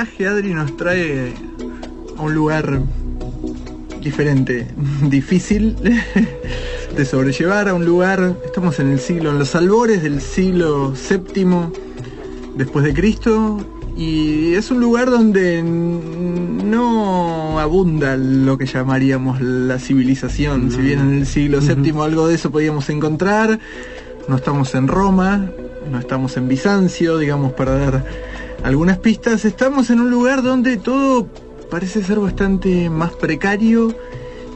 Viaje, Adri, nos trae a un lugar diferente, difícil de sobrellevar, a un lugar, estamos en el siglo, en los albores del siglo VII después de Cristo, y es un lugar donde no abunda lo que llamaríamos la civilización, si bien en el siglo VII algo de eso podíamos encontrar, no estamos en Roma, no estamos en Bizancio, digamos, para dar algunas pistas, estamos en un lugar donde todo parece ser bastante más precario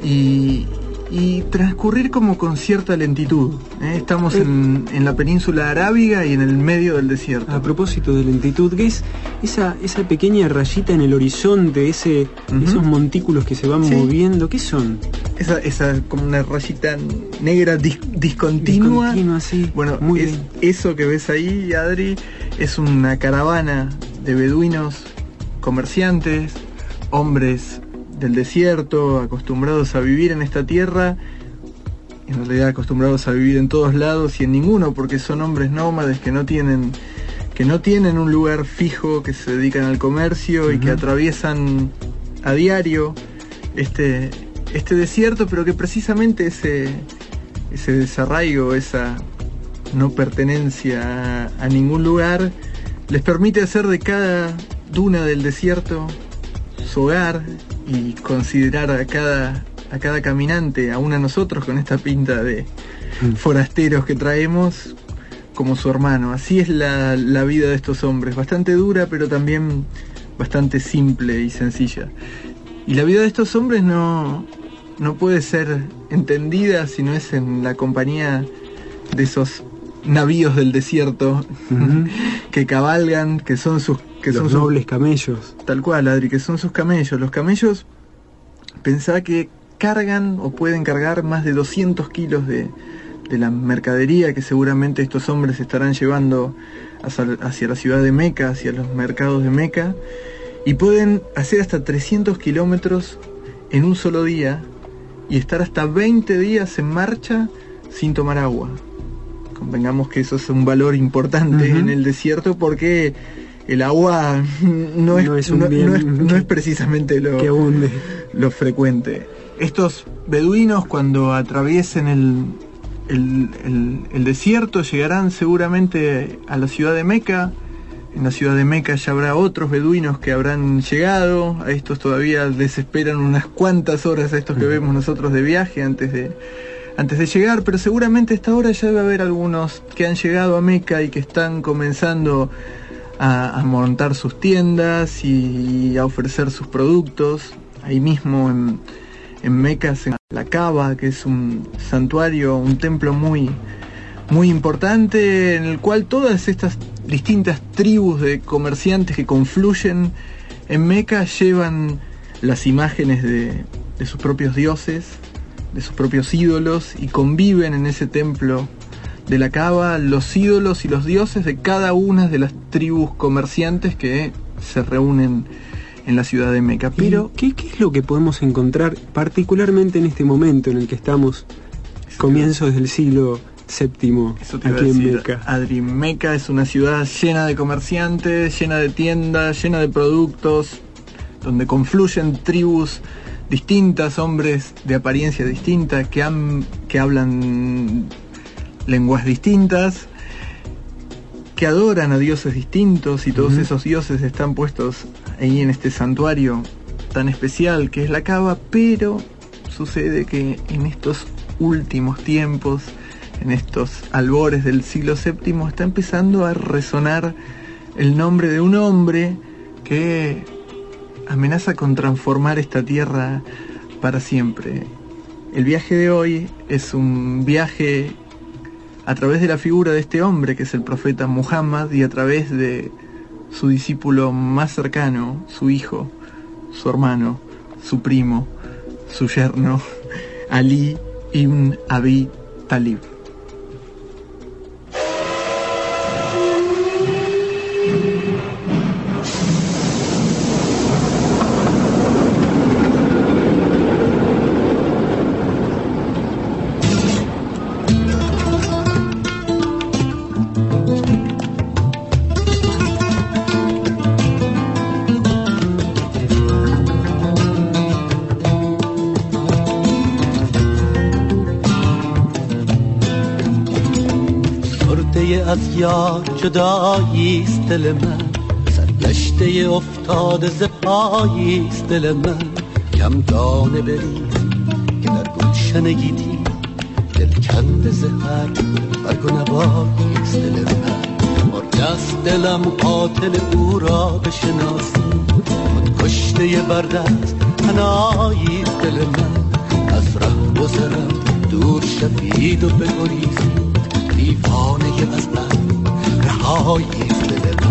y, y transcurrir como con cierta lentitud. ¿eh? Estamos en, en, la península arábiga y en el medio del desierto. A propósito de lentitud, ¿qué es esa, esa pequeña rayita en el horizonte, ese, uh -huh. esos montículos que se van sí. moviendo? ¿Qué son? Esa, esa como una rayita negra dis, discontinua. Discontinua, sí. Bueno, Muy es, bien. eso que ves ahí, Adri, es una caravana de beduinos, comerciantes, hombres del desierto, acostumbrados a vivir en esta tierra, en realidad acostumbrados a vivir en todos lados y en ninguno, porque son hombres nómades que no tienen que no tienen un lugar fijo, que se dedican al comercio uh -huh. y que atraviesan a diario este, este desierto, pero que precisamente ese, ese desarraigo, esa no pertenencia a, ningún lugar, les permite hacer de cada duna del desierto su hogar y considerar a cada, a cada caminante, aún a nosotros con esta pinta de forasteros que traemos, como su hermano. Así es la, la vida de estos hombres, bastante dura pero también bastante simple y sencilla. Y la vida de estos hombres no, no puede ser entendida si no es en la compañía de esos navíos del desierto uh -huh. que cabalgan, que son sus que los son nobles sus, camellos. Tal cual, Adri, que son sus camellos. Los camellos, pensá que cargan o pueden cargar más de 200 kilos de, de la mercadería que seguramente estos hombres estarán llevando hacia, hacia, la ciudad de Meca, hacia los mercados de Meca, y pueden hacer hasta 300 kilómetros en un solo día y estar hasta 20 días en marcha sin tomar agua. Convengamos que eso es un valor importante uh -huh. en el desierto porque el agua no es, no es, no, no es, no es precisamente lo, que abunde. lo frecuente. Estos beduinos cuando atraviesen el, el, el, el, desierto llegarán seguramente a la ciudad de Meca. En la ciudad de Meca ya habrá otros beduinos que habrán llegado. A estos todavía les esperan unas cuantas horas a estos que vemos nosotros de viaje antes de, antes de llegar. Pero seguramente a esta hora ya debe haber algunos que han llegado a Meca y que están comenzando a, montar sus tiendas y a ofrecer sus productos. Ahí mismo en, en Meca, en la Cava, que es un santuario, un templo muy, muy importante, en el cual todas estas distintas tribus de comerciantes que confluyen en Meca llevan las imágenes de, de sus propios dioses, de sus propios ídolos, y conviven en ese templo de la cava los ídolos y los dioses de cada una de las tribus comerciantes que se reúnen en la ciudad de Meca. Pero, ¿Qué, ¿Qué, es lo que podemos encontrar particularmente en este momento en el que estamos, comienzos del siglo séptimo, aquí en Meca? Adri, Meca es una ciudad llena de comerciantes, llena de tiendas, llena de productos, donde confluyen tribus distintas, hombres de apariencia distinta, que, han, que hablan lenguas distintas, que adoran a dioses distintos y todos uh -huh. esos dioses están puestos ahí en este santuario tan especial que es la cava, pero sucede que en estos últimos tiempos en estos albores del siglo VII, está empezando a resonar el nombre de un hombre que amenaza con transformar esta tierra para siempre. El viaje de hoy es un viaje a través de la figura de este hombre que es el profeta Muhammad y a través de su discípulo más cercano, su hijo, su hermano, su primo, su yerno, Ali ibn Abi Talib. یار جداییست دل من. سرگشته افتاده ز پاییست دل من. کم دانه بریز که در گلشن گیتی دل کند زهر برگ و نباییست دل من. مرگست دلم قاتل او را بشناسی. خود کشته بردست هناییست دل من. از ره گذرم دور شفید و بگریزی. دیوانه از های دل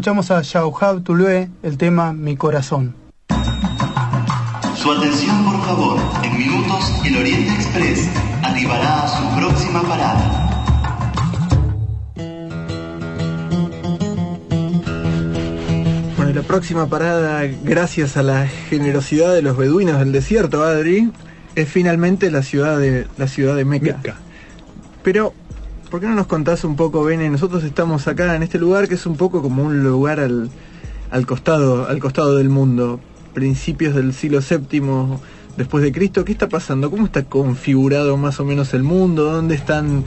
Escuchamos a Shauhab Tulue el tema Mi Corazón. Su atención, por favor. En minutos, el Oriente Express arribará a su próxima parada. Bueno, la próxima parada, gracias a la generosidad de los beduinos del desierto, Adri, es finalmente la ciudad de, la ciudad de Meca. Meca. Pero ¿Por qué no nos contás un poco, Bene? Nosotros estamos acá en este lugar que es un poco como un lugar al, costado, al costado del mundo. Principios del siglo VII después de Cristo. ¿Qué está pasando? ¿Cómo está configurado más o menos el mundo? ¿Dónde están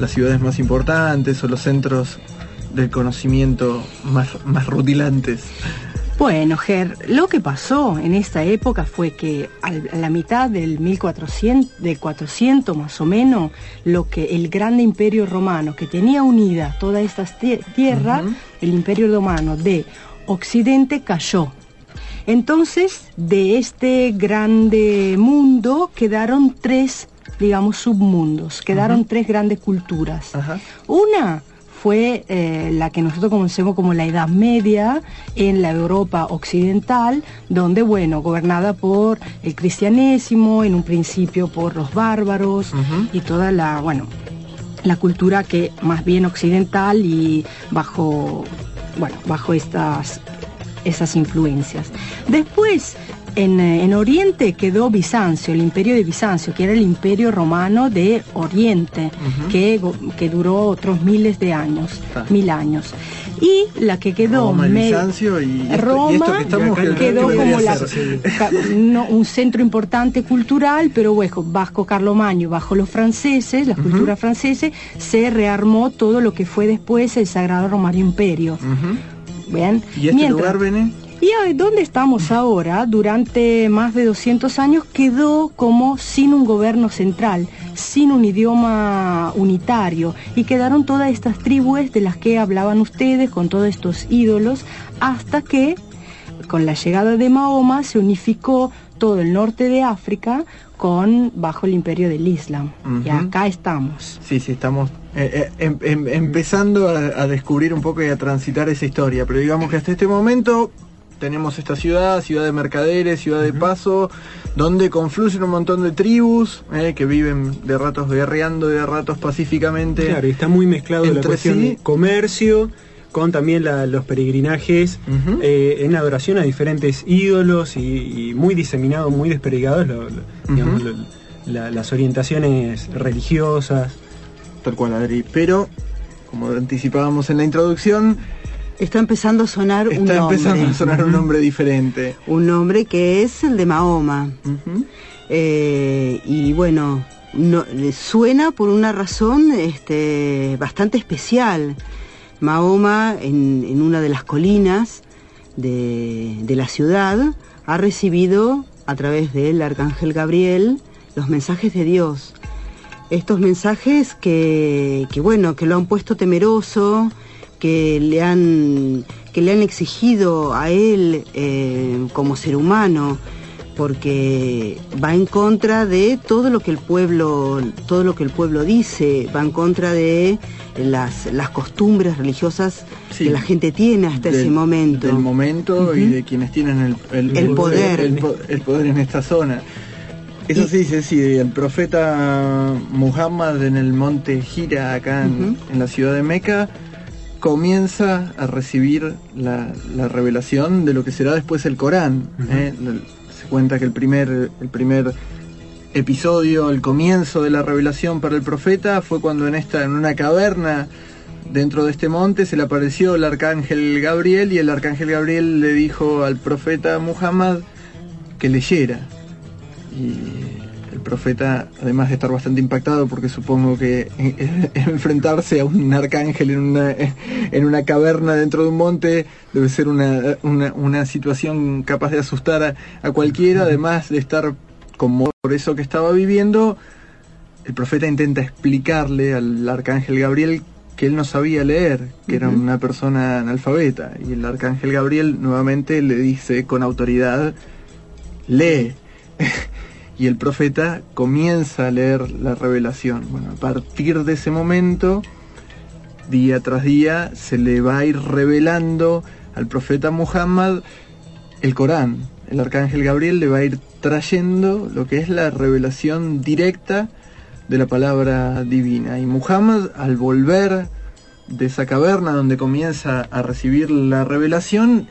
las ciudades más importantes o los centros del conocimiento más, más rutilantes? Bueno, Ger, lo que pasó en esta época fue que a la mitad del 1400, de 400 más o menos, lo que el gran imperio romano que tenía unida toda esta tierra, el imperio romano de Occidente cayó. Entonces, de este grande mundo quedaron tres, digamos, submundos, quedaron tres grandes culturas. Una fue eh, la que nosotros conocemos como la Edad Media en la Europa occidental, donde, bueno, gobernada por el cristianismo, en un principio por los bárbaros y toda la, bueno, la cultura que más bien occidental y bajo, bueno, bajo estas esas influencias. Después, en, Oriente quedó Bizancio, el imperio de Bizancio, que era el imperio romano de Oriente, que, que, duró otros miles de años, ah. mil años. Y la que quedó Roma, Bizancio y, Roma quedó como un centro importante cultural, pero bueno, bajo Carlomagno, bajo los franceses, la cultura francesa, se rearmó todo lo que fue después el Sagrado Romano Imperio. ¿Bien? ¿Y este lugar, Bene? Y donde estamos ahora, durante más de 200 años, quedó como sin un gobierno central, sin un idioma unitario, y quedaron todas estas tribus de las que hablaban ustedes, con todos estos ídolos, hasta que, con la llegada de Mahoma, se unificó todo el norte de África con bajo el imperio del Islam. Y acá estamos. Sí, sí, estamos eh, eh, em, em, empezando a, descubrir un poco y a transitar esa historia. Pero digamos que hasta este momento tenemos esta ciudad, ciudad de mercaderes, ciudad de paso, donde confluyen un montón de tribus eh, que viven de ratos guerreando, de ratos pacíficamente. Claro, y está muy mezclado la cuestión de comercio con también los peregrinajes eh, en adoración a diferentes ídolos y, muy diseminados, muy desperdigados las orientaciones religiosas. Tal cual, Adri. Pero, como anticipábamos en la introducción, Está empezando a sonar un nombre. Está empezando a sonar un nombre diferente. Un nombre que es el de Mahoma. Eh, y bueno, no, suena por una razón este, bastante especial. Mahoma, en, una de las colinas de, la ciudad, ha recibido a través del arcángel Gabriel los mensajes de Dios. Estos mensajes que, que bueno, que lo han puesto temeroso, que le han, que le han exigido a él eh, como ser humano, porque va en contra de todo lo que el pueblo, todo lo que el pueblo dice, va en contra de las, las costumbres religiosas que la gente tiene hasta ese momento. Del momento y de quienes tienen el, poder. El, poder en esta zona. Eso sí, sí, sí, el profeta Muhammad en el monte Gira, acá en, en la ciudad de Meca, comienza a recibir la, revelación de lo que será después el Corán. ¿eh? Se cuenta que el primer, el primer episodio, el comienzo de la revelación para el profeta fue cuando en, esta, en una caverna dentro de este monte se le apareció el arcángel Gabriel y el arcángel Gabriel le dijo al profeta Muhammad que leyera. Y el profeta, además de estar bastante impactado, porque supongo que enfrentarse a un arcángel en una, en una caverna dentro de un monte debe ser una, situación capaz de asustar a, cualquiera, además de estar como por eso que estaba viviendo, el profeta intenta explicarle al arcángel Gabriel que él no sabía leer, que era una persona analfabeta, y el arcángel Gabriel nuevamente le dice con autoridad, lee. y el profeta comienza a leer la revelación. Bueno, a partir de ese momento, día tras día, se le va a ir revelando al profeta Muhammad el Corán. El arcángel Gabriel le va a ir trayendo lo que es la revelación directa de la palabra divina. Y Muhammad, al volver de esa caverna donde comienza a recibir la revelación,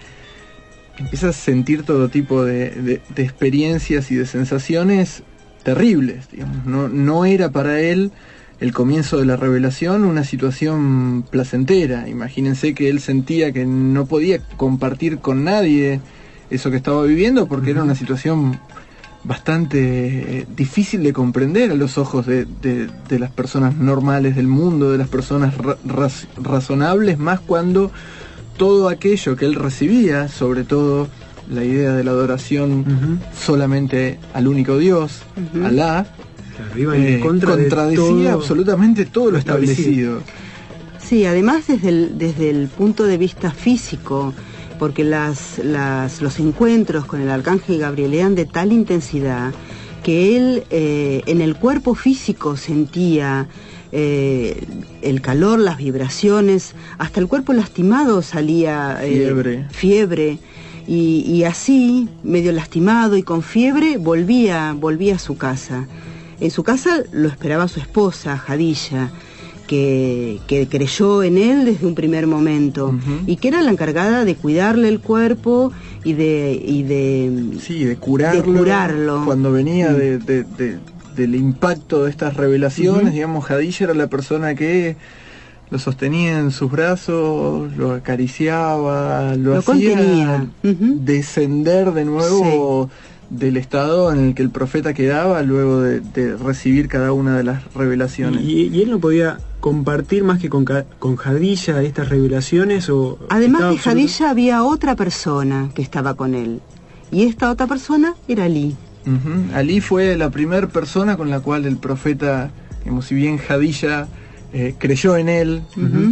empieza a sentir todo tipo de, experiencias y de sensaciones terribles. No, no era para él el comienzo de la revelación una situación placentera. Imagínense que él sentía que no podía compartir con nadie eso que estaba viviendo porque era una situación bastante eh, difícil de comprender a los ojos de, las personas normales del mundo, de las personas razonables, más cuando todo aquello que él recibía, sobre todo la idea de la adoración solamente al único Dios, Alá, eh, contradecía absolutamente todo lo establecido. Sí, además desde el, desde el punto de vista físico, porque las, los encuentros con el arcángel Gabriel eran de tal intensidad que él eh, en el cuerpo físico sentía eh, el calor, las vibraciones, hasta el cuerpo lastimado salía eh, fiebre. Y, así, medio lastimado y con fiebre, volvía, volvía a su casa. En su casa lo esperaba su esposa, Jadilla, que, creyó en él desde un primer momento y que era la encargada de cuidarle el cuerpo y de y de sí de curarlo, cuando venía de, del impacto de estas revelaciones digamos Jadilla era la persona que lo sostenía en sus brazos, lo acariciaba, lo, hacía descender de nuevo del estado en el que el profeta quedaba luego de, recibir cada una de las revelaciones. ¿Y, él no podía compartir más que con, con Jadilla estas revelaciones? O Además de Jadilla había otra persona que estaba con él. Y esta otra persona era Ali. Ali fue la primera persona con la cual el profeta, digamos, si bien Jadilla eh, creyó en él,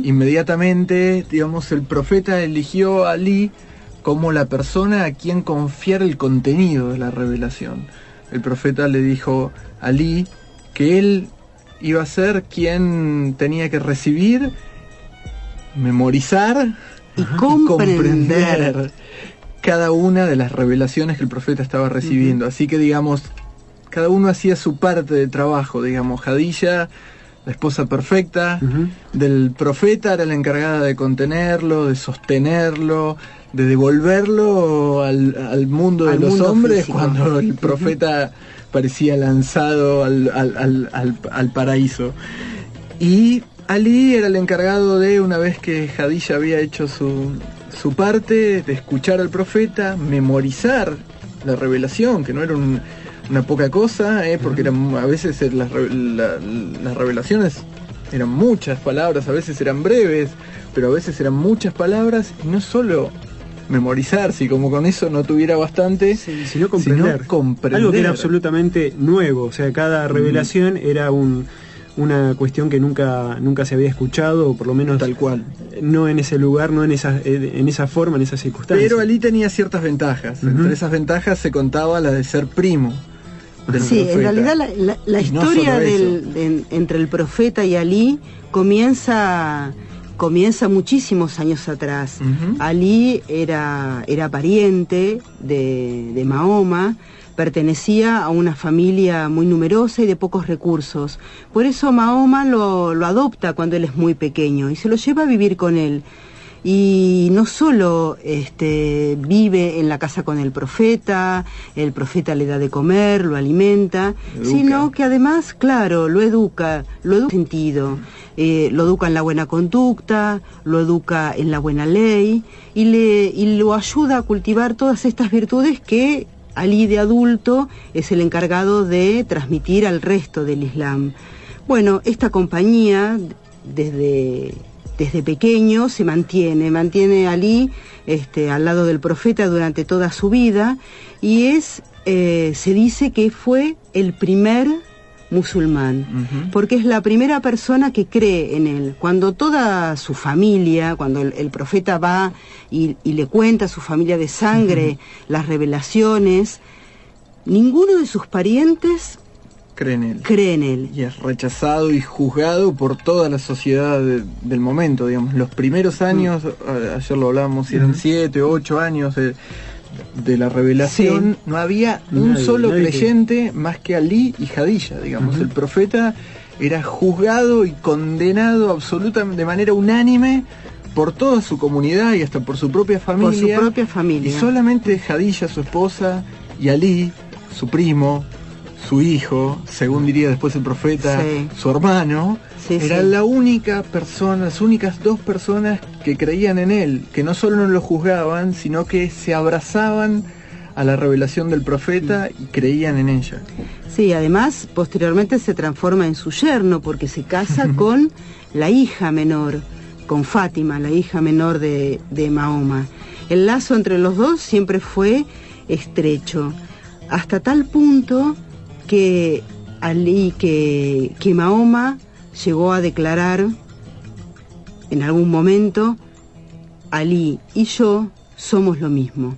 inmediatamente, digamos, el profeta eligió a Ali como la persona a quien confiar el contenido de la revelación. El profeta le dijo a Ali que él iba a ser quien tenía que recibir, memorizar y comprender. Cada una de las revelaciones que el profeta estaba recibiendo. Así que digamos, cada uno hacía su parte de trabajo, digamos, Jadilla la esposa perfecta del profeta era la encargada de contenerlo, de sostenerlo, de devolverlo al, mundo de los hombres cuando el profeta parecía lanzado al, al, paraíso. Y Ali era el encargado de, una vez que Jadilla había hecho su, su parte, de escuchar al profeta, memorizar la revelación, que no era un, una poca cosa, ¿eh? porque eran, a veces las, las revelaciones eran muchas palabras, a veces eran breves, pero a veces eran muchas palabras y no solo memorizar, si como con eso no tuviera bastante, sino, comprender. Algo que era absolutamente nuevo, o sea, cada revelación era un, una cuestión que nunca, nunca se había escuchado, o por lo menos tal cual. No en ese lugar, no en esa, en esa forma, en esas circunstancias. Pero Ali tenía ciertas ventajas. Entre esas ventajas se contaba la de ser primo sí, en realidad la, historia entre el profeta y Ali comienza comienza muchísimos años atrás. Ali era, era pariente de, Mahoma, pertenecía a una familia muy numerosa y de pocos recursos. Por eso Mahoma lo, lo adopta cuando él es muy pequeño y se lo lleva a vivir con él. Y no solo este, vive en la casa con el profeta, el profeta le da de comer, lo alimenta, sino que además, claro, lo educa, lo educa en sentido, eh, lo educa en la buena conducta, lo educa en la buena ley y, le, y lo ayuda a cultivar todas estas virtudes que Ali de adulto es el encargado de transmitir al resto del Islam. Bueno, esta compañía desde desde pequeño se mantiene, mantiene Ali este, al lado del profeta durante toda su vida y es, eh, se dice que fue el primer musulmán, porque es la primera persona que cree en él. Cuando toda su familia, cuando el, profeta va y, le cuenta a su familia de sangre las revelaciones, ninguno de sus parientes cree en él. Cree en él. Y es rechazado y juzgado por toda la sociedad del momento, digamos. Los primeros años, mm. ayer lo hablamos, eran siete, ocho años de, la revelación, no había un solo creyente más que Ali y Jadilla, digamos. El profeta era juzgado y condenado absolutamente de manera unánime por toda su comunidad y hasta por su propia familia. Por su propia familia. Y solamente Jadilla, su esposa, y Ali, su primo, su hijo, según diría después el profeta, su hermano, era la única persona, las únicas dos personas que creían en él, que no solo no lo juzgaban, sino que se abrazaban a la revelación del profeta y creían en ella. Sí, además posteriormente se transforma en su yerno porque se casa con la hija menor, con Fátima, la hija menor de, de Mahoma. El lazo entre los dos siempre fue estrecho, hasta tal punto que Ali, que, que Mahoma llegó a declarar en algún momento, Ali y yo somos lo mismo.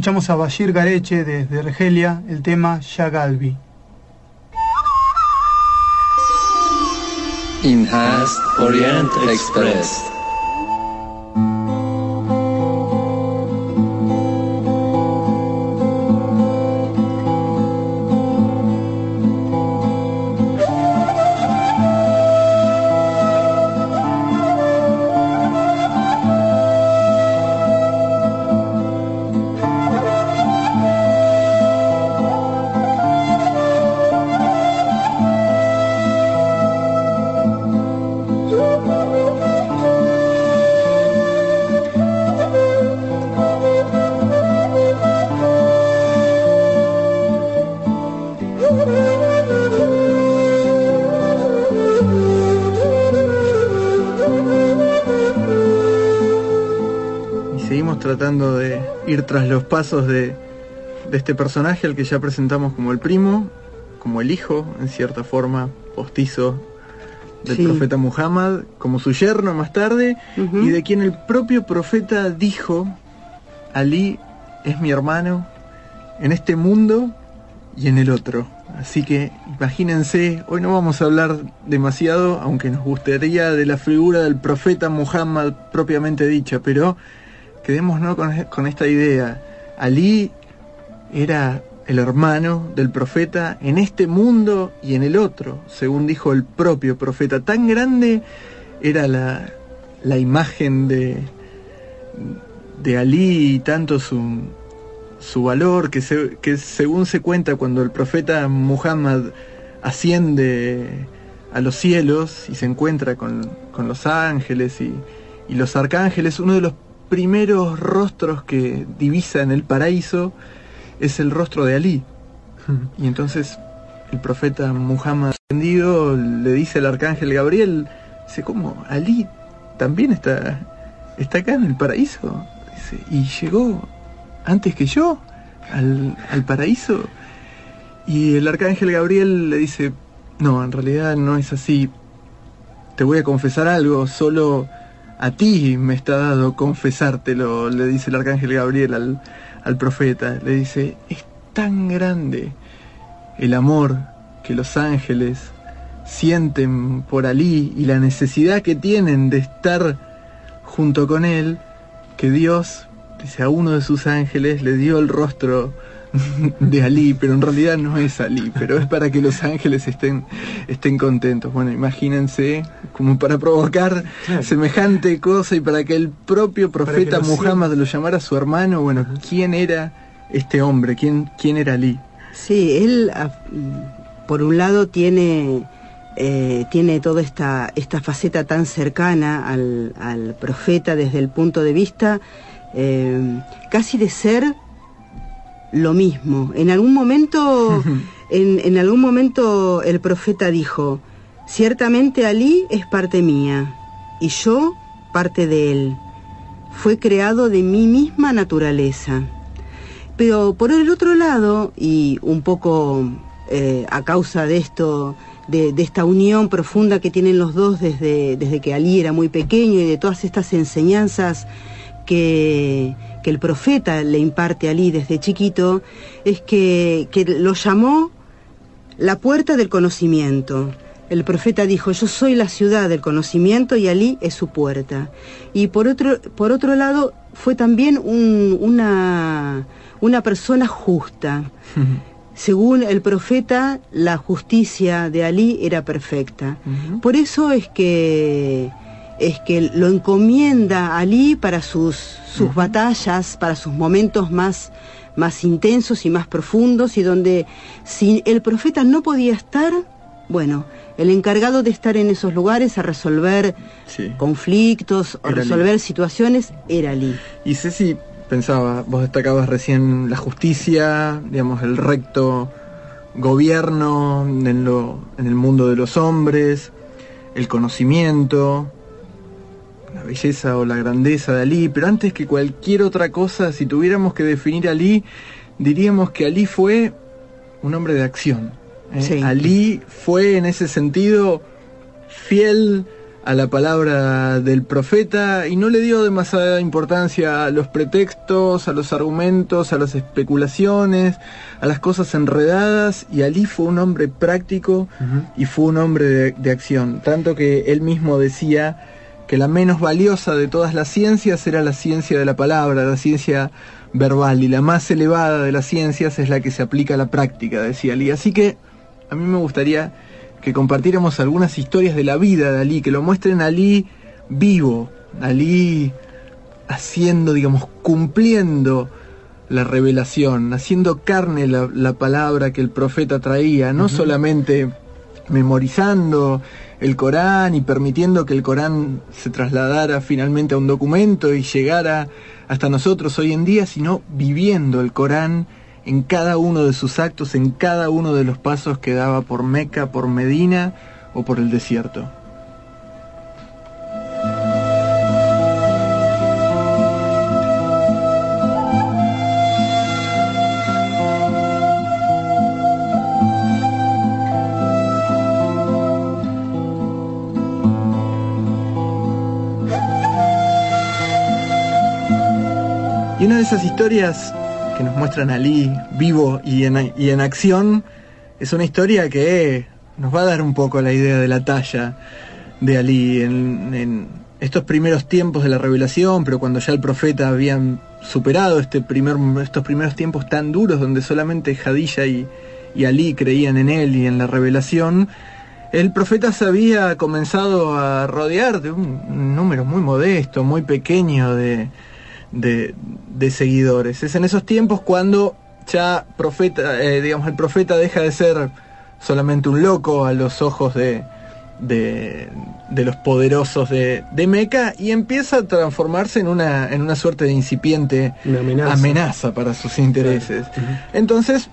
Escuchamos a Bashir Gareche desde Argelia el tema Shagalbi. Orient Express. Tratando de ir tras los pasos de, este personaje al que ya presentamos como el primo, como el hijo, en cierta forma, postizo del profeta Muhammad, como su yerno más tarde, y de quien el propio profeta dijo, Ali es mi hermano en este mundo y en el otro. Así que imagínense, hoy no vamos a hablar demasiado, aunque nos gustaría de la figura del profeta Muhammad propiamente dicha, pero quedémonos con, con esta idea. Ali era el hermano del profeta en este mundo y en el otro, según dijo el propio profeta. Tan grande era la, la imagen de, de Ali y tanto su, su valor que, que según se cuenta cuando el profeta Muhammad asciende a los cielos y se encuentra con, con los ángeles y, y los arcángeles, uno de los primeros rostros que divisa en el paraíso es el rostro de Ali. Y entonces el profeta Muhammad ascendido le dice al arcángel Gabriel, dice, ¿cómo? Ali también está, está acá en el paraíso. y llegó antes que yo al, al paraíso. Y el arcángel Gabriel le dice, no, en realidad no es así. Te voy a confesar algo, solo a ti me está dado confesártelo, le dice el arcángel Gabriel al, al profeta. Le dice, es tan grande el amor que los ángeles sienten por Alí y la necesidad que tienen de estar junto con él, que Dios, dice, a uno de sus ángeles le dio el rostro de Ali, pero en realidad no es Ali, pero es para que los ángeles estén, estén contentos. Bueno, imagínense como para provocar semejante cosa y para que el propio profeta Muhammad lo llamara su hermano, bueno, ¿quién era este hombre? ¿Quién, quién era Ali? Sí, él ah, por un lado tiene... Eh, tiene toda esta, esta faceta tan cercana al, al profeta desde el punto de vista eh, casi de ser lo mismo. En algún momento, en, algún momento el profeta dijo, ciertamente Ali es parte mía y yo parte de él. Fue creado de mi misma naturaleza. Pero por el otro lado, y un poco eh, a causa de esto, de, esta unión profunda que tienen los dos desde, desde que Ali era muy pequeño y de todas estas enseñanzas que, que el profeta le imparte a Ali desde chiquito, es que, que lo llamó la puerta del conocimiento. El profeta dijo, yo soy la ciudad del conocimiento y Ali es su puerta. Y por otro, por otro lado, fue también una, una persona justa. Según el profeta, la justicia de Ali era perfecta. Por eso es que es que lo encomienda a para sus, sus batallas, para sus momentos más, más intensos y más profundos, y donde si el profeta no podía estar, bueno, el encargado de estar en esos lugares a resolver conflictos o resolver situaciones era Ali. Y Ceci pensaba, vos destacabas recién la justicia, digamos, el recto gobierno en, lo, en el mundo de los hombres, el conocimiento, la belleza o la grandeza de Ali, pero antes que cualquier otra cosa, si tuviéramos que definir a Ali, diríamos que Ali fue un hombre de acción. ¿eh? Ali fue en ese sentido fiel a la palabra del profeta y no le dio demasiada importancia a los pretextos, a los argumentos, a las especulaciones, a las cosas enredadas y Ali fue un hombre práctico y fue un hombre de, de acción, tanto que él mismo decía que la menos valiosa de todas las ciencias era la ciencia de la palabra, la ciencia verbal, y la más elevada de las ciencias es la que se aplica a la práctica, decía Ali. Así que a mí me gustaría que compartiéramos algunas historias de la vida de Ali, que lo muestren a Ali vivo, Ali haciendo, digamos, cumpliendo la revelación, haciendo carne la, palabra que el profeta traía, no solamente memorizando el Corán y permitiendo que el Corán se trasladara finalmente a un documento y llegara hasta nosotros hoy en día, sino viviendo el Corán en cada uno de sus actos, en cada uno de los pasos que daba por Meca, por Medina o por el desierto. Esas historias que nos muestran a Ali vivo y en, acción es una historia que nos va a dar un poco la idea de la talla de Ali en, estos primeros tiempos de la revelación, pero cuando ya el profeta habían superado este primer, estos primeros tiempos tan duros donde solamente Hadilla y, y Ali creían en él y en la revelación, el profeta se había comenzado a rodear de un número muy modesto, muy pequeño de, de, seguidores. Es en esos tiempos cuando ya profeta, eh, digamos, el profeta deja de ser solamente un loco a los ojos de, de, los poderosos de, de, Meca y empieza a transformarse en una, en una suerte de incipiente amenaza. para sus intereses. Entonces,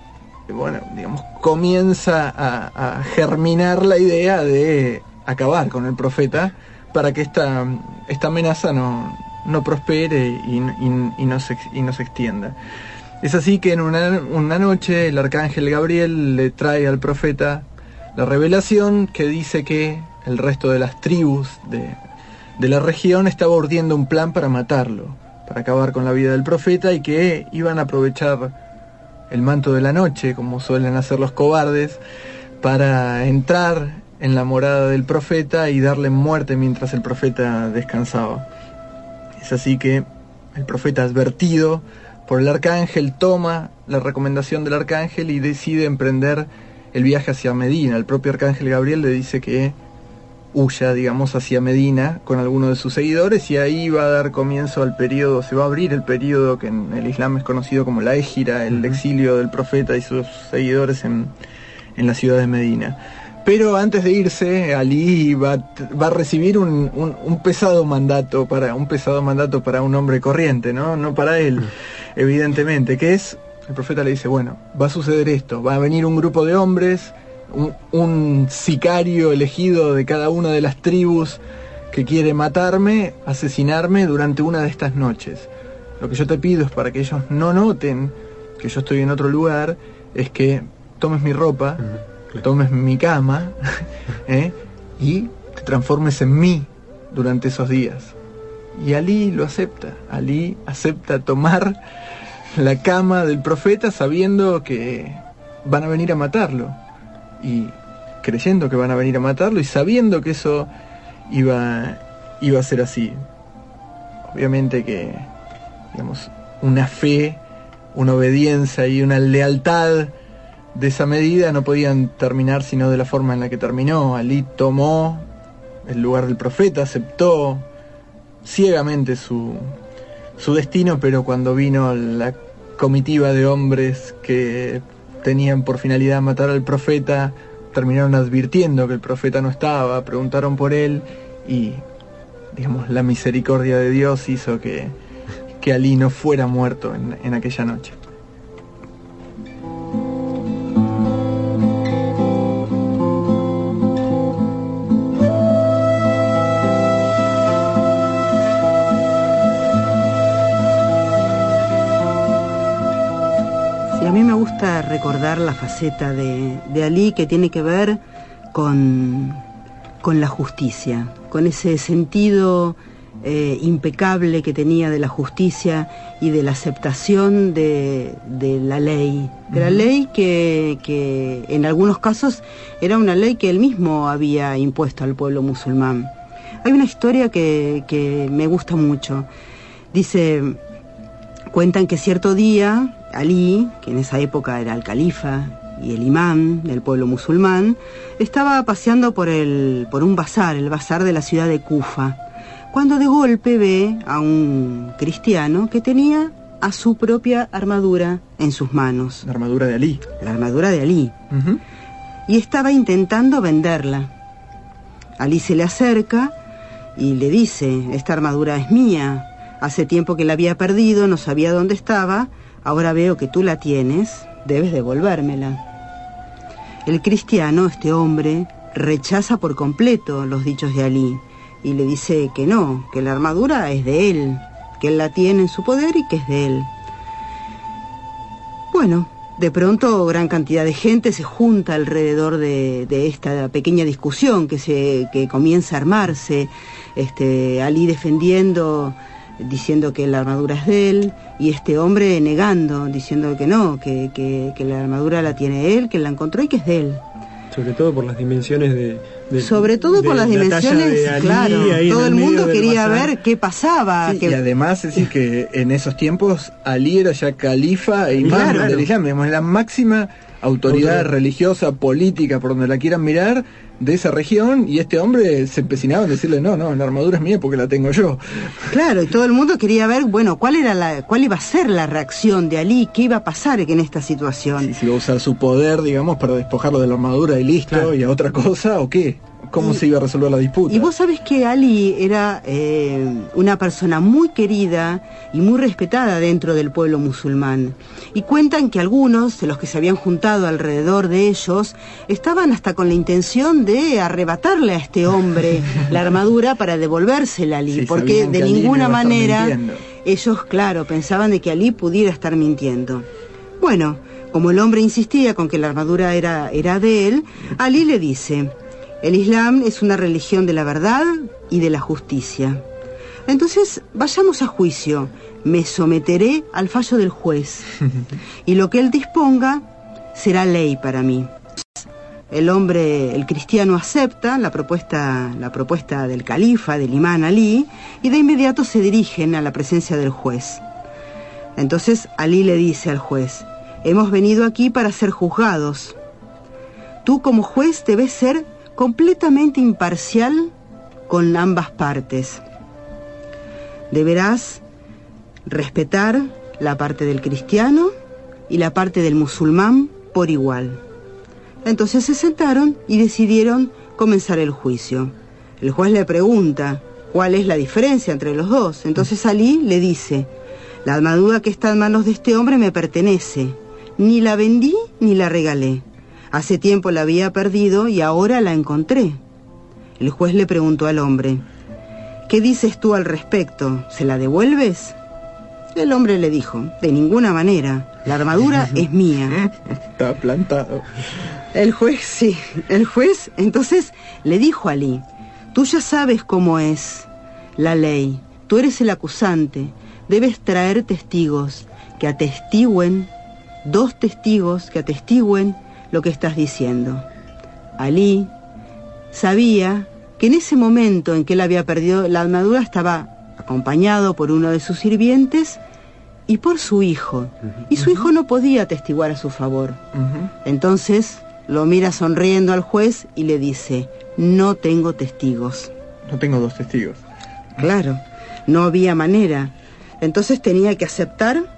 bueno, digamos, comienza a, a, germinar la idea de acabar con el profeta para que esta, esta amenaza no, no prospere y, no se, extienda. Es así que en una, noche el arcángel Gabriel le trae al profeta la revelación que dice que el resto de las tribus de, de la región estaba urdiendo un plan para matarlo, para acabar con la vida del profeta y que iban a aprovechar el manto de la noche, como suelen hacer los cobardes, para entrar en la morada del profeta y darle muerte mientras el profeta descansaba. Es así que el profeta advertido por el arcángel toma la recomendación del arcángel y decide emprender el viaje hacia Medina. El propio arcángel Gabriel le dice que huya, digamos, hacia Medina con algunos de sus seguidores y ahí va a dar comienzo al periodo, se va a abrir el periodo que en el Islam es conocido como la égira, el exilio del profeta y sus seguidores en, en la ciudad de Medina. Pero antes de irse, Ali va, a recibir un, pesado mandato para un pesado mandato para un hombre corriente, ¿no? No para él, evidentemente, que es El profeta le dice, bueno, va a suceder esto, va a venir un grupo de hombres, un, sicario elegido de cada una de las tribus que quiere matarme, asesinarme durante una de estas noches. Lo que yo te pido es para que ellos no noten que yo estoy en otro lugar, es que tomes mi ropa, tomes mi cama ¿eh? y te transformes en mí durante esos días. Y Ali lo acepta. Ali acepta tomar la cama del profeta sabiendo que van a venir a matarlo. Y creyendo que van a venir a matarlo y sabiendo que eso iba, iba a ser así. Obviamente que, digamos, una fe, una obediencia y una lealtad de esa medida no podían terminar sino de la forma en la que terminó. Ali tomó el lugar del profeta, aceptó ciegamente su, su destino, pero cuando vino la comitiva de hombres que tenían por finalidad matar al profeta, terminaron advirtiendo que el profeta no estaba, preguntaron por él y, digamos, la misericordia de Dios hizo que, que Ali no fuera muerto en aquella noche. Recordar la faceta de, de Ali que tiene que ver con, con, la justicia, con ese sentido eh, impecable que tenía de la justicia y de la aceptación de, de la ley, de la ley que, que, en algunos casos era una ley que él mismo había impuesto al pueblo musulmán. Hay una historia que, que me gusta mucho. Dice, cuentan que cierto día Ali, que en esa época era el califa y el imán del pueblo musulmán, estaba paseando por, el, por un bazar, el bazar de la ciudad de Kufa, cuando de golpe ve a un cristiano que tenía a su propia armadura en sus manos. La armadura de Ali. La armadura de Ali. Y estaba intentando venderla. Ali se le acerca y le dice, esta armadura es mía. Hace tiempo que la había perdido, no sabía dónde estaba Ahora veo que tú la tienes, debes devolvérmela. El cristiano, este hombre, rechaza por completo los dichos de Ali y le dice que no, que la armadura es de él, que él la tiene en su poder y que es de él. Bueno, de pronto gran cantidad de gente se junta alrededor de, esta pequeña discusión que, se, que comienza a armarse, este, Ali defendiendo diciendo que la armadura es de él, y este hombre negando, diciendo que no, que, que, la armadura la tiene él, que la encontró y que es de él. Sobre todo por las dimensiones de... Sobre todo por las dimensiones, claro, todo el, mundo quería ver qué pasaba. Y además, es decir, que en esos tiempos Ali era ya califa e imán del Islam, la máxima autoridad religiosa, política, por donde la quieran mirar, de esa región y este hombre se empecinaba en decirle no, no, la armadura es mía porque la tengo yo. Claro, y todo el mundo quería ver, bueno, cuál era la, cuál iba a ser la reacción de Ali, qué iba a pasar en esta situación. si iba a usar su poder, digamos, para despojarlo de la armadura y listo, y a otra cosa, o qué cómo se iba a resolver la disputa. Y vos sabés que Ali era eh, una persona muy querida y muy respetada dentro del pueblo musulmán. Y cuentan que algunos de los que se habían juntado alrededor de ellos estaban hasta con la intención de arrebatarle a este hombre la armadura para devolvérsela a Ali, porque de ninguna manera ellos, claro, pensaban de que Ali pudiera estar mintiendo. Bueno, como el hombre insistía con que la armadura era, era de él, Ali le dice, el Islam es una religión de la verdad y de la justicia. Entonces, vayamos a juicio. Me someteré al fallo del juez. Y lo que él disponga será ley para mí. El hombre, el cristiano acepta la propuesta, la propuesta del califa, del imán Ali, y de inmediato se dirigen a la presencia del juez. Entonces Ali le dice al juez, hemos venido aquí para ser juzgados. Tú como juez debes ser completamente imparcial con ambas partes. Deberás respetar la parte del cristiano y la parte del musulmán por igual. Entonces se sentaron y decidieron comenzar el juicio. El juez le pregunta cuál es la diferencia entre los dos. Entonces Ali le dice, la armadura que está en manos de este hombre me pertenece Ni la vendí ni la regalé. Hace tiempo la había perdido y ahora la encontré. El juez le preguntó al hombre, ¿qué dices tú al respecto? ¿Se la devuelves? El hombre le dijo, de ninguna manera, la armadura es mía. Está plantado. El juez, sí, el juez entonces le dijo a Ali, tú ya sabes cómo es la ley, tú eres el acusante, debes traer testigos que atestiguen, dos testigos que atestiguen lo que estás diciendo. Ali sabía que en ese momento en que él había perdido la armadura estaba acompañado por uno de sus sirvientes y por su hijo. Y su hijo no podía atestiguar a su favor. Entonces lo mira sonriendo al juez y le dice, no tengo testigos. No tengo dos testigos. Claro, no había manera. Entonces tenía que aceptar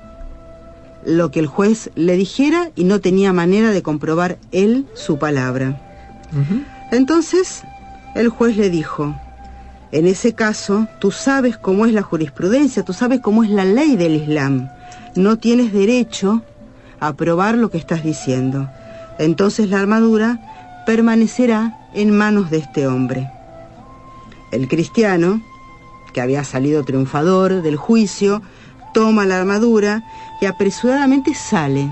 lo que el juez le dijera y no tenía manera de comprobar él su palabra. Entonces el juez le dijo, en ese caso, tú sabes cómo es la jurisprudencia, tú sabes cómo es la ley del Islam. No tienes derecho a probar lo que estás diciendo. Entonces la armadura permanecerá en manos de este hombre. El cristiano, que había salido triunfador del juicio, toma la armadura y apresuradamente sale.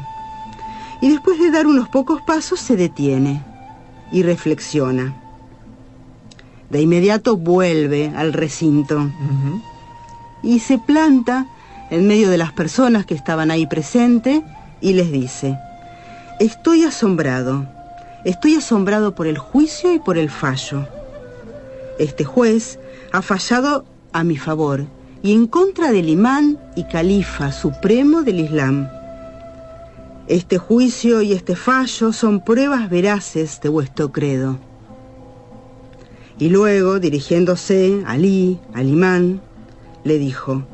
Y después de dar unos pocos pasos se detiene y reflexiona. De inmediato vuelve al recinto y se planta en medio de las personas que estaban ahí presentes y les dice, estoy asombrado, estoy asombrado por el juicio y por el fallo. Este juez ha fallado a mi favor y en contra del imán y califa supremo del Islam. Este juicio y este fallo son pruebas veraces de vuestro credo. Y luego, dirigiéndose a Ali, al imán, le dijo,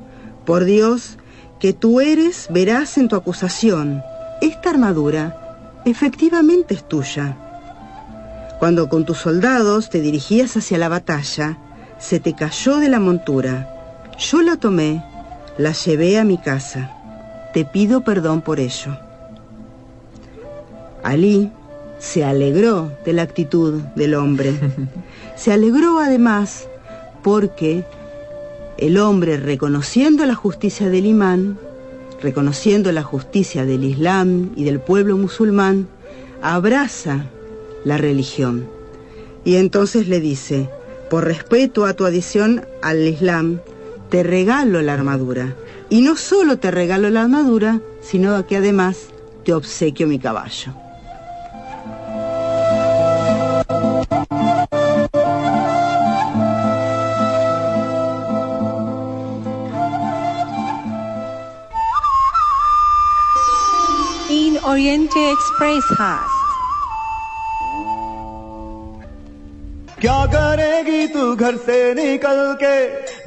por Dios, que tú eres verás en tu acusación. Esta armadura efectivamente es tuya. Cuando con tus soldados te dirigías hacia la batalla, se te cayó de la montura. Yo la tomé, la llevé a mi casa. Te pido perdón por ello. Ali se alegró de la actitud del hombre. Se alegró además porque el hombre, reconociendo la justicia del imán, reconociendo la justicia del Islam y del pueblo musulmán, abraza la religión. Y entonces le dice, por respeto a tu adición al Islam, te regalo la armadura. Y no solo te regalo la armadura, sino que además te obsequio mi caballo. Oriente Express has. क्या करेगी तू घर से निकल के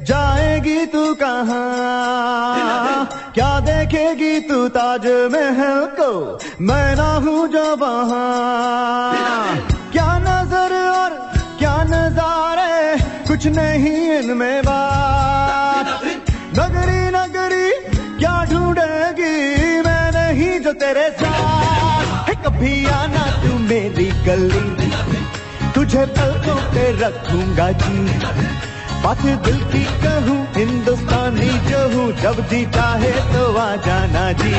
जाएगी तू कहाँ? क्या देखेगी तू ताज महल को? मैं ना हूँ जो वहाँ। क्या नज़र और क्या नजारे? कुछ नहीं इनमें बात। नगरी नगरी क्या ढूंढेगी? मैं नहीं जो तेरे साथ। कभी आना तू मेरी गली। तुझे पलकों पे रखूँगा जी। बात दिल की कहूँ, हिंदुस्तानी जो हूँ जब जी चाहे तो आ जाना जी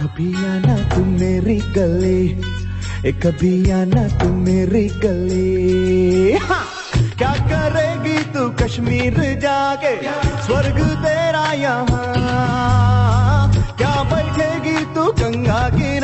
कभी आना तुम मेरी गली कभी आना तुम मेरी गली हाँ! क्या करेगी तू कश्मीर जाके, स्वर्ग तेरा यहाँ क्या बैठेगी तू गंगा किनारे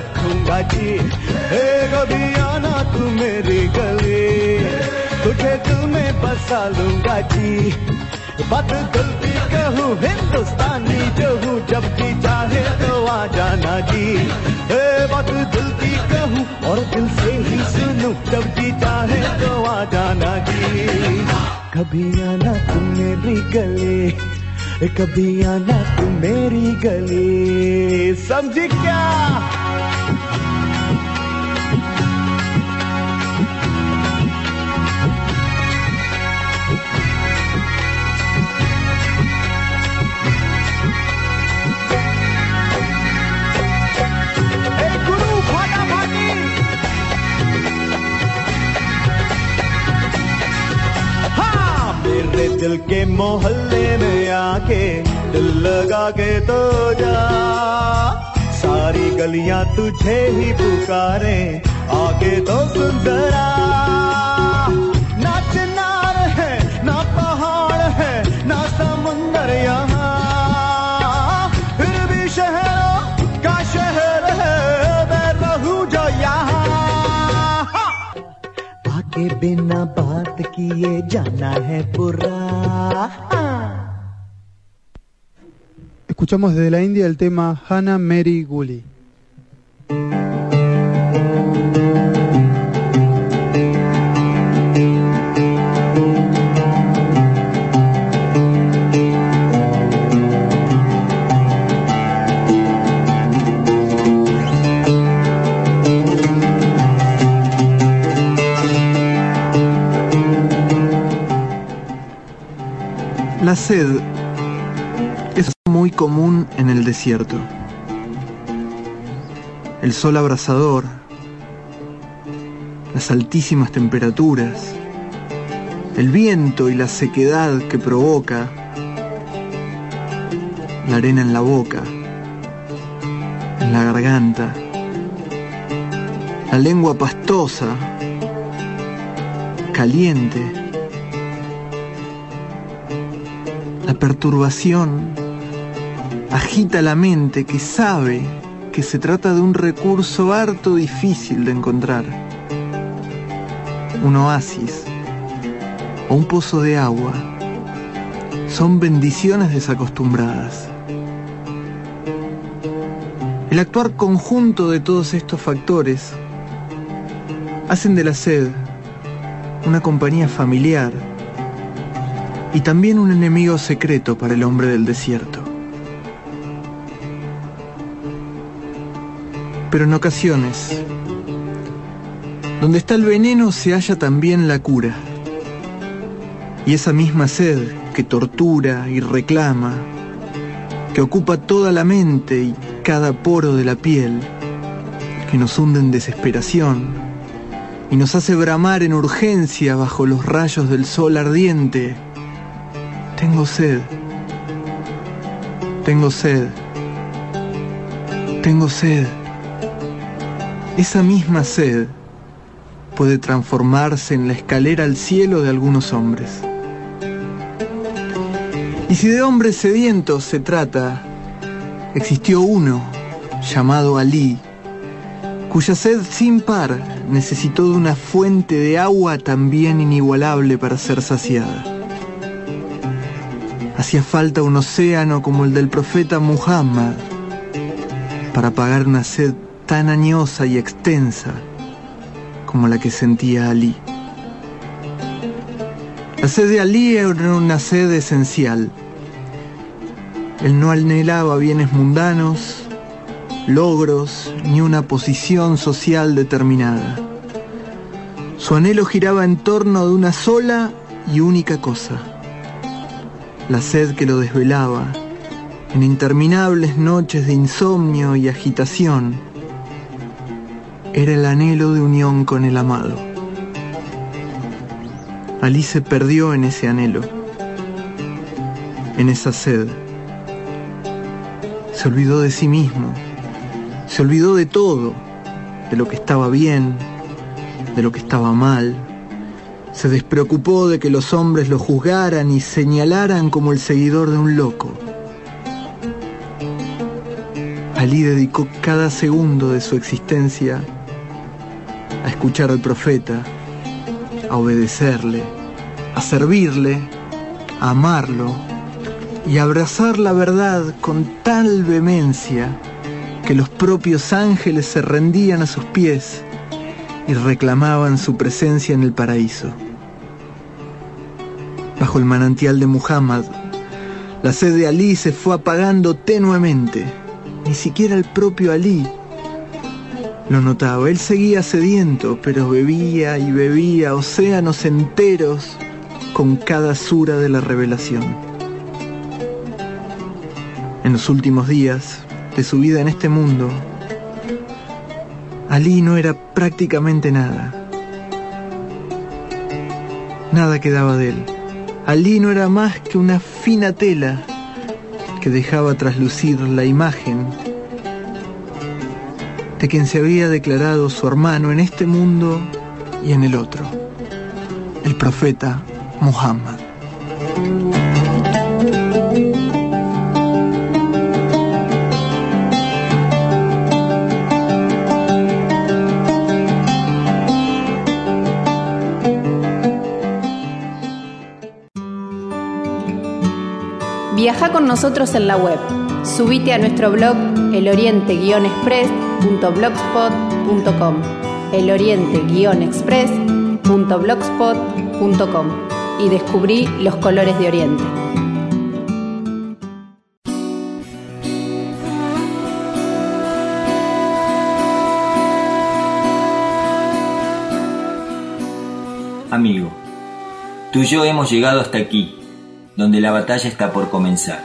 रखूँगा जी। ए कभी आना तू मेरी गली। तुझे दिल में बसा लूँगा जी। दिल की कहूँ, हिंदुस्तानी जो हूँ, जब जी चाहे तो आ जाना जी। हे दिल की कहूँ, और दिल से ही सुनूं, जब जी चाहे तो आ जाना जी। कभी आना तुम मेरी गली। कभी आना तू मेरी गली। समझी क्या? दिल के मोहल्ले में आके दिल लगा के तो जा। सारी गलियाँ तुझे ही पुकारे, आके तो सुंदरा आगे बिना बात किए जाना है पूरा Escuchamos desde la India el tema Hannah Mary Gully. La sed es muy común en el desierto. El sol abrasador, las altísimas temperaturas, el viento y la sequedad que provoca, la arena en la boca, en la garganta, la lengua pastosa, caliente, perturbación agita la mente que sabe que se trata de un recurso harto difícil de encontrar. Un oasis o un pozo de agua son bendiciones desacostumbradas. El actuar conjunto de todos estos factores hacen de la sed una compañía familiar y también un enemigo secreto para el hombre del desierto. Pero en ocasiones, donde está el veneno se halla también la cura. Y esa misma sed que tortura y reclama, que ocupa toda la mente y cada poro de la piel, que nos hunde en desesperación y nos hace bramar en urgencia bajo los rayos del sol ardiente. Tengo sed, tengo sed, tengo sed. Esa misma sed puede transformarse en la escalera al cielo de algunos hombres. Y si de hombres sedientos se trata, existió uno llamado Ali, cuya sed sin par necesitó de una fuente de agua también inigualable para ser saciada. Hacía falta un océano como el del profeta Muhammad para apagar una sed tan añosa y extensa como la que sentía Ali. La sed de Ali era una sed esencial. Él no anhelaba bienes mundanos, logros ni una posición social determinada. Su anhelo giraba en torno de una sola y única cosa, la sed que lo desvelaba en interminables noches de insomnio y agitación, era el anhelo de unión con el amado. Ali se perdió en ese anhelo, en esa sed. Se olvidó de sí mismo, se olvidó de todo, de lo que estaba bien, de lo que estaba mal. Se despreocupó de que los hombres lo juzgaran y señalaran como el seguidor de un loco. Ali dedicó cada segundo de su existencia a escuchar al profeta, a obedecerle, a servirle, a amarlo y a abrazar la verdad con tal vehemencia que los propios ángeles se rendían a sus pies y reclamaban su presencia en el paraíso. Bajo el manantial de Muhammad. La sed de Ali se fue apagando tenuemente. Ni siquiera el propio Ali lo notaba. Él seguía sediento, pero bebía y bebía océanos enteros con cada sura de la revelación. En los últimos días de su vida en este mundo, Ali no era prácticamente nada. Nada quedaba de él. Ali no era más que una fina tela que dejaba traslucir la imagen de quien se había declarado su hermano en este mundo y en el otro, el profeta Muhammad. Viaja con nosotros en la web. Subite a nuestro blog eloriente-express.blogspot.com eloriente-express.blogspot.com y descubrí los colores de Oriente. Amigo, tú y yo hemos llegado hasta aquí donde la batalla está por comenzar.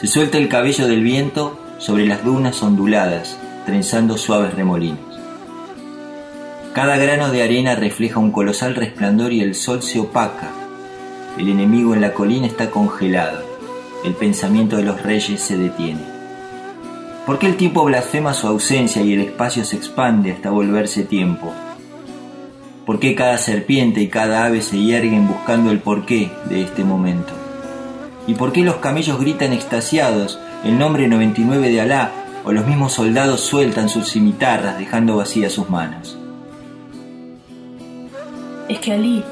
Se suelta el cabello del viento sobre las dunas onduladas, trenzando suaves remolinos. Cada grano de arena refleja un colosal resplandor y el sol se opaca. El enemigo en la colina está congelado. El pensamiento de los reyes se detiene. ¿Por qué el tiempo blasfema su ausencia y el espacio se expande hasta volverse tiempo? ¿Por qué cada serpiente y cada ave se yerguen buscando el porqué de este momento? ¿Y por qué los camellos gritan extasiados el nombre 99 de Alá o los mismos soldados sueltan sus cimitarras dejando vacías sus manos? Es que Alí,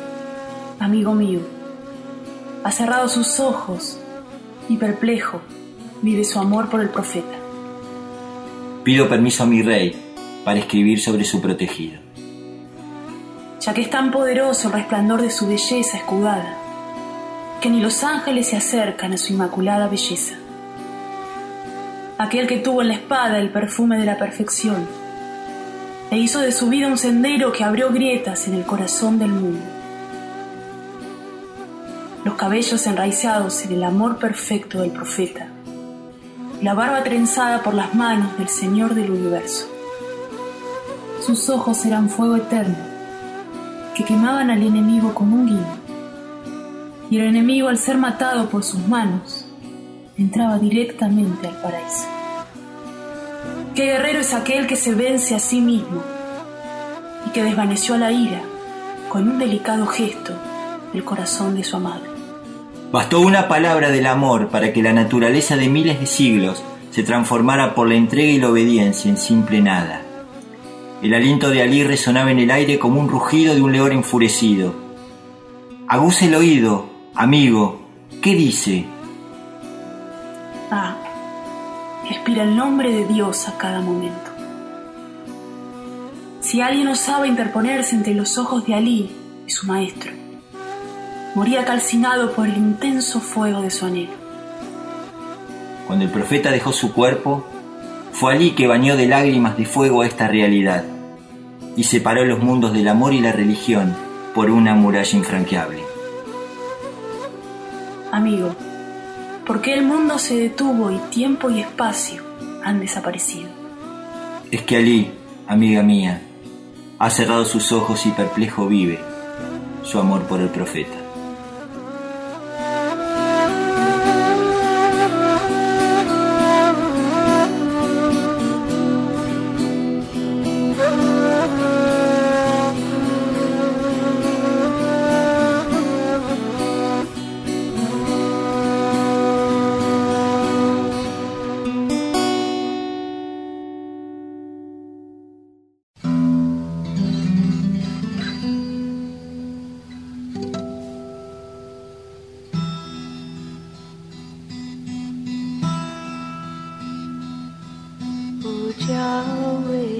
amigo mío, ha cerrado sus ojos y perplejo vive su amor por el profeta. Pido permiso a mi rey para escribir sobre su protegido ya que es tan poderoso el resplandor de su belleza escudada, que ni los ángeles se acercan a su inmaculada belleza. Aquel que tuvo en la espada el perfume de la perfección, e hizo de su vida un sendero que abrió grietas en el corazón del mundo. Los cabellos enraizados en el amor perfecto del profeta, la barba trenzada por las manos del Señor del universo. Sus ojos eran fuego eterno que quemaban al enemigo con un guiño. Y el enemigo, al ser matado por sus manos, entraba directamente al paraíso. ¿Qué guerrero es aquel que se vence a sí mismo y que desvaneció la ira con un delicado gesto el corazón de su amado? Bastó una palabra del amor para que la naturaleza de miles de siglos se transformara por la entrega y la obediencia en simple nada. El aliento de Alí resonaba en el aire como un rugido de un león enfurecido. Aguce el oído, amigo. ¿Qué dice? Ah, respira el nombre de Dios a cada momento. Si alguien osaba interponerse entre los ojos de Alí y su maestro, moría calcinado por el intenso fuego de su anhelo. Cuando el profeta dejó su cuerpo, fue allí que bañó de lágrimas de fuego esta realidad y separó los mundos del amor y la religión por una muralla infranqueable. Amigo, ¿por qué el mundo se detuvo y tiempo y espacio han desaparecido? Es que Ali, amiga mía, ha cerrado sus ojos y perplejo vive su amor por el profeta. 叫为